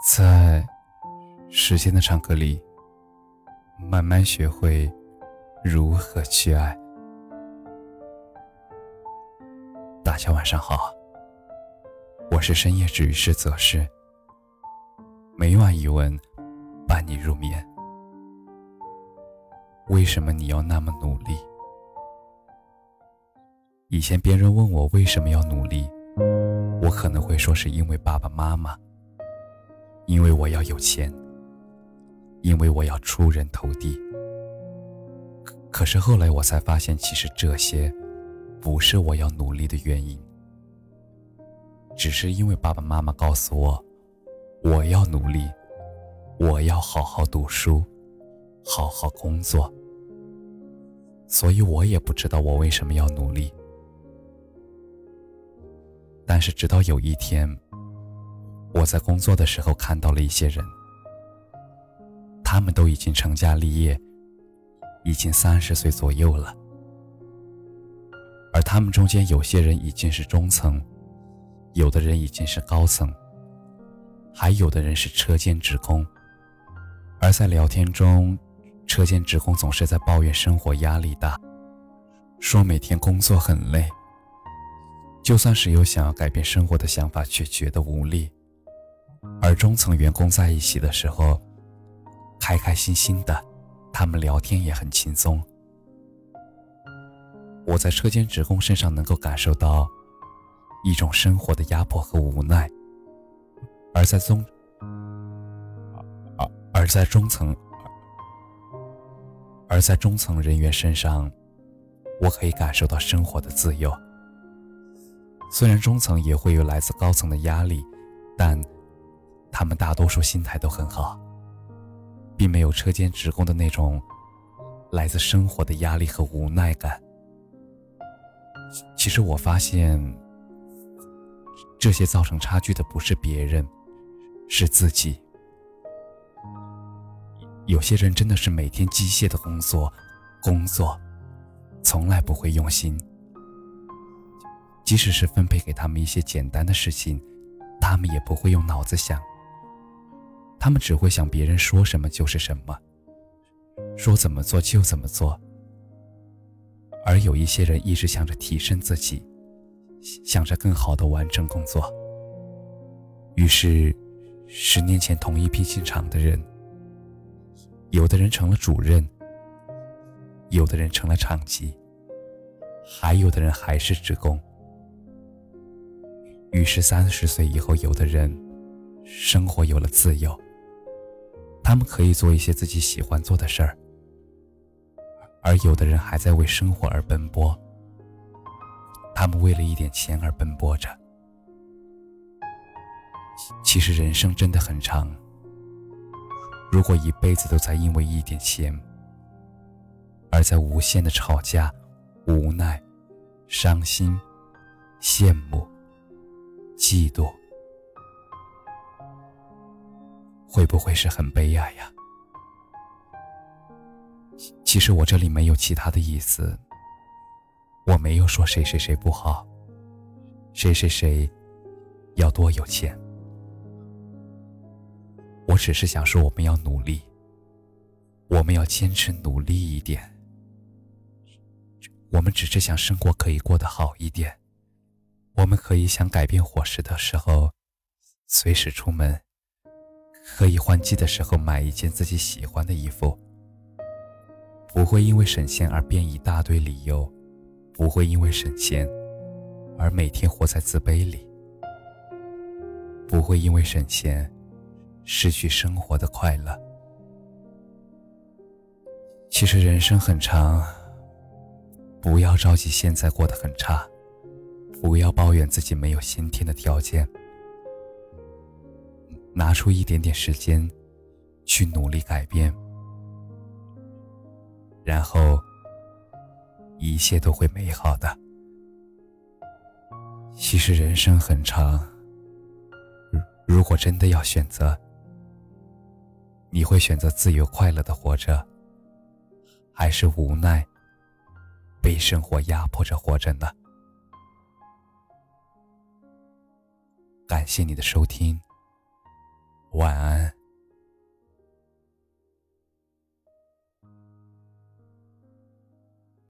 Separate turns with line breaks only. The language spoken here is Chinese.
在时间的长河里，慢慢学会如何去爱。大家晚上好，我是深夜治愈师泽师，每晚一问，伴你入眠。为什么你要那么努力？以前别人问我为什么要努力，我可能会说是因为爸爸妈妈。因为我要有钱，因为我要出人头地。可是后来我才发现，其实这些不是我要努力的原因，只是因为爸爸妈妈告诉我，我要努力，我要好好读书，好好工作。所以我也不知道我为什么要努力。但是直到有一天。我在工作的时候看到了一些人，他们都已经成家立业，已经三十岁左右了，而他们中间有些人已经是中层，有的人已经是高层，还有的人是车间职工。而在聊天中，车间职工总是在抱怨生活压力大，说每天工作很累，就算是有想要改变生活的想法，却觉得无力。而中层员工在一起的时候，开开心心的，他们聊天也很轻松。我在车间职工身上能够感受到一种生活的压迫和无奈，而在中，而而在中层，而在中层人员身上，我可以感受到生活的自由。虽然中层也会有来自高层的压力，但。他们大多数心态都很好，并没有车间职工的那种来自生活的压力和无奈感。其实我发现，这些造成差距的不是别人，是自己。有些人真的是每天机械的工作，工作，从来不会用心。即使是分配给他们一些简单的事情，他们也不会用脑子想。他们只会想别人说什么就是什么，说怎么做就怎么做。而有一些人一直想着提升自己，想着更好的完成工作。于是，十年前同一批进厂的人，有的人成了主任，有的人成了厂级，还有的人还是职工。于是，三十岁以后，有的人生活有了自由。他们可以做一些自己喜欢做的事儿，而有的人还在为生活而奔波。他们为了一点钱而奔波着。其实人生真的很长，如果一辈子都在因为一点钱，而在无限的吵架、无奈、伤心、羡慕、嫉妒。会不会是很悲哀呀？其实我这里没有其他的意思，我没有说谁谁谁不好，谁谁谁要多有钱。我只是想说，我们要努力，我们要坚持努力一点。我们只是想生活可以过得好一点，我们可以想改变伙食的时候，随时出门。可以换季的时候买一件自己喜欢的衣服，不会因为省钱而编一大堆理由，不会因为省钱而每天活在自卑里，不会因为省钱失去生活的快乐。其实人生很长，不要着急现在过得很差，不要抱怨自己没有先天的条件。拿出一点点时间，去努力改变，然后一切都会美好的。其实人生很长，如果真的要选择，你会选择自由快乐的活着，还是无奈被生活压迫着活着呢？感谢你的收听。晚安。